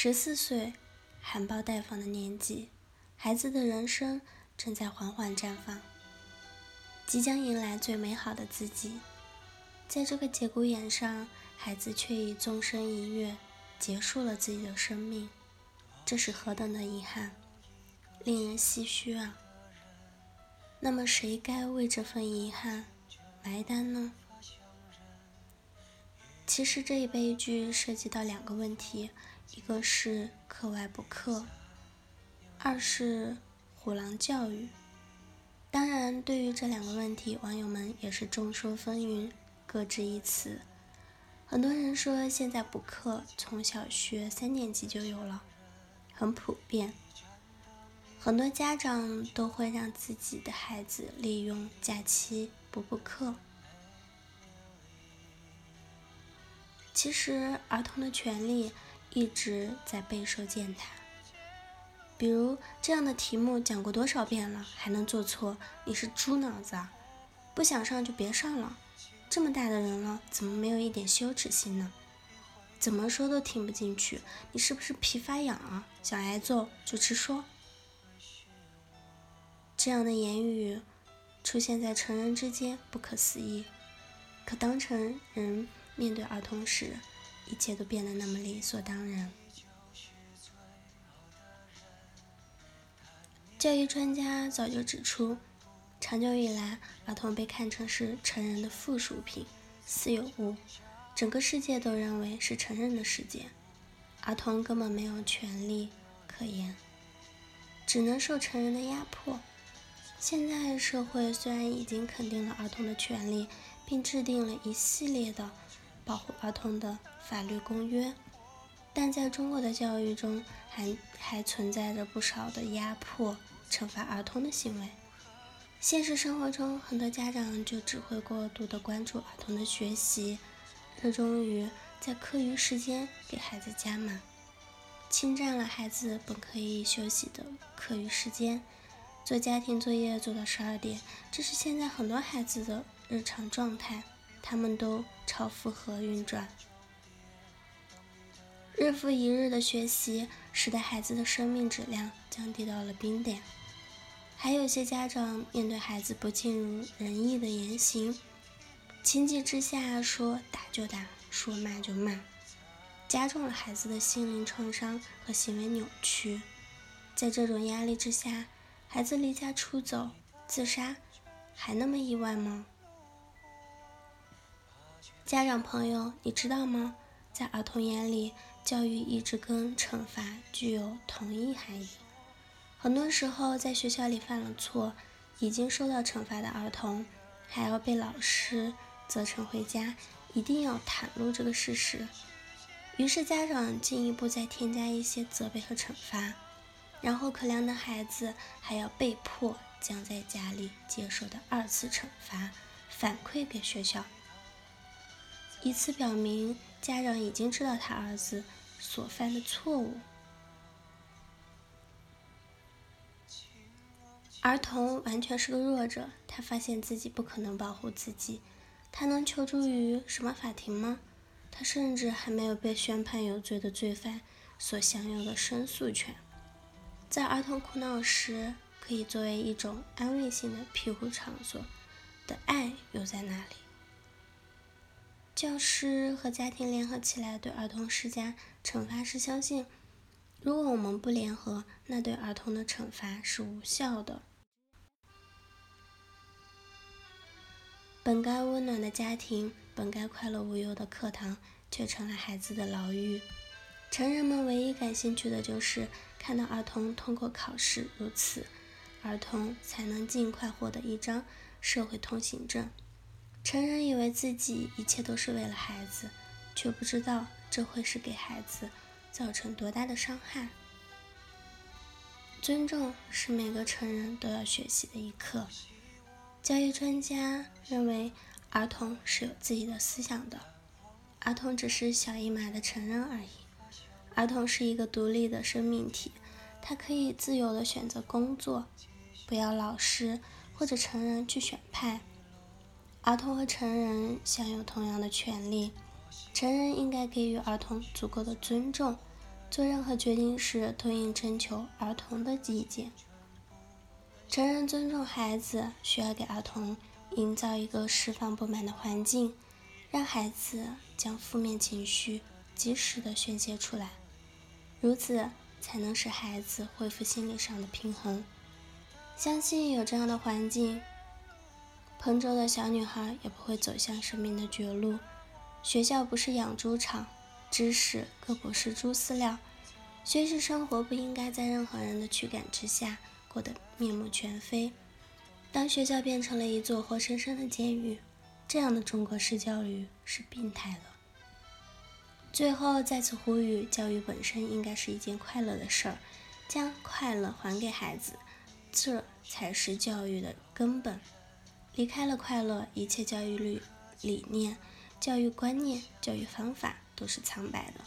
十四岁，含苞待放的年纪，孩子的人生正在缓缓绽放，即将迎来最美好的自己。在这个节骨眼上，孩子却以纵身一跃结束了自己的生命，这是何等的遗憾，令人唏嘘啊！那么，谁该为这份遗憾埋单呢？其实这一悲剧涉及到两个问题，一个是课外补课，二是虎狼教育。当然，对于这两个问题，网友们也是众说纷纭，各执一词。很多人说现在补课从小学三年级就有了，很普遍。很多家长都会让自己的孩子利用假期补补课。其实，儿童的权利一直在备受践踏。比如这样的题目讲过多少遍了，还能做错？你是猪脑子啊！不想上就别上了。这么大的人了，怎么没有一点羞耻心呢？怎么说都听不进去。你是不是皮发痒啊？想挨揍就直说。这样的言语出现在成人之间，不可思议。可当成人。面对儿童时，一切都变得那么理所当然。教育专家早就指出，长久以来，儿童被看成是成人的附属品、私有物，整个世界都认为是成人的世界，儿童根本没有权利可言，只能受成人的压迫。现在社会虽然已经肯定了儿童的权利，并制定了一系列的。保护儿童的法律公约，但在中国的教育中，还还存在着不少的压迫、惩罚儿童的行为。现实生活中，很多家长就只会过度的关注儿童的学习，热衷于在课余时间给孩子加码，侵占了孩子本可以休息的课余时间，做家庭作业做到十二点，这是现在很多孩子的日常状态。他们都超负荷运转，日复一日的学习，使得孩子的生命质量降低到了冰点。还有些家长面对孩子不尽如人意的言行，情急之下说打就打，说骂就骂，加重了孩子的心灵创伤和行为扭曲。在这种压力之下，孩子离家出走、自杀，还那么意外吗？家长朋友，你知道吗？在儿童眼里，教育一直跟惩罚具有同一含义。很多时候，在学校里犯了错，已经受到惩罚的儿童，还要被老师责成回家，一定要袒露这个事实。于是，家长进一步再添加一些责备和惩罚，然后可怜的孩子还要被迫将在家里接受的二次惩罚反馈给学校。以此表明，家长已经知道他儿子所犯的错误。儿童完全是个弱者，他发现自己不可能保护自己，他能求助于什么法庭吗？他甚至还没有被宣判有罪的罪犯所享有的申诉权。在儿童哭闹时，可以作为一种安慰性的庇护场所的爱又在哪里？教师和家庭联合起来对儿童施加惩罚时，相信如果我们不联合，那对儿童的惩罚是无效的。本该温暖的家庭，本该快乐无忧的课堂，却成了孩子的牢狱。成人们唯一感兴趣的就是看到儿童通过考试，如此，儿童才能尽快获得一张社会通行证。成人以为自己一切都是为了孩子，却不知道这会是给孩子造成多大的伤害。尊重是每个成人都要学习的一课。教育专家认为，儿童是有自己的思想的，儿童只是小一码的成人而已。儿童是一个独立的生命体，他可以自由的选择工作，不要老师或者成人去选派。儿童和成人享有同样的权利，成人应该给予儿童足够的尊重，做任何决定时都应征求儿童的意见。成人尊重孩子，需要给儿童营造一个释放不满的环境，让孩子将负面情绪及时的宣泄出来，如此才能使孩子恢复心理上的平衡。相信有这样的环境，彭州的小女孩也不会走向生命的绝路。学校不是养猪场，知识更不是猪饲料。学习生活不应该在任何人的驱赶之下。过得面目全非。当学校变成了一座活生生的监狱，这样的中国式教育是病态了。最后再次呼吁，教育本身应该是一件快乐的事儿，将快乐还给孩子，这才是教育的根本。离开了快乐，一切教育理理念、教育观念、教育方法都是苍白的。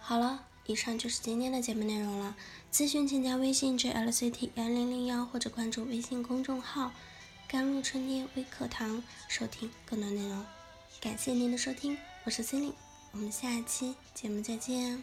好了。以上就是今天的节目内容了。咨询请加微信 jlct 幺零零幺或者关注微信公众号“甘露春天微课堂”收听更多内容。感谢您的收听，我是 Cindy，我们下期节目再见。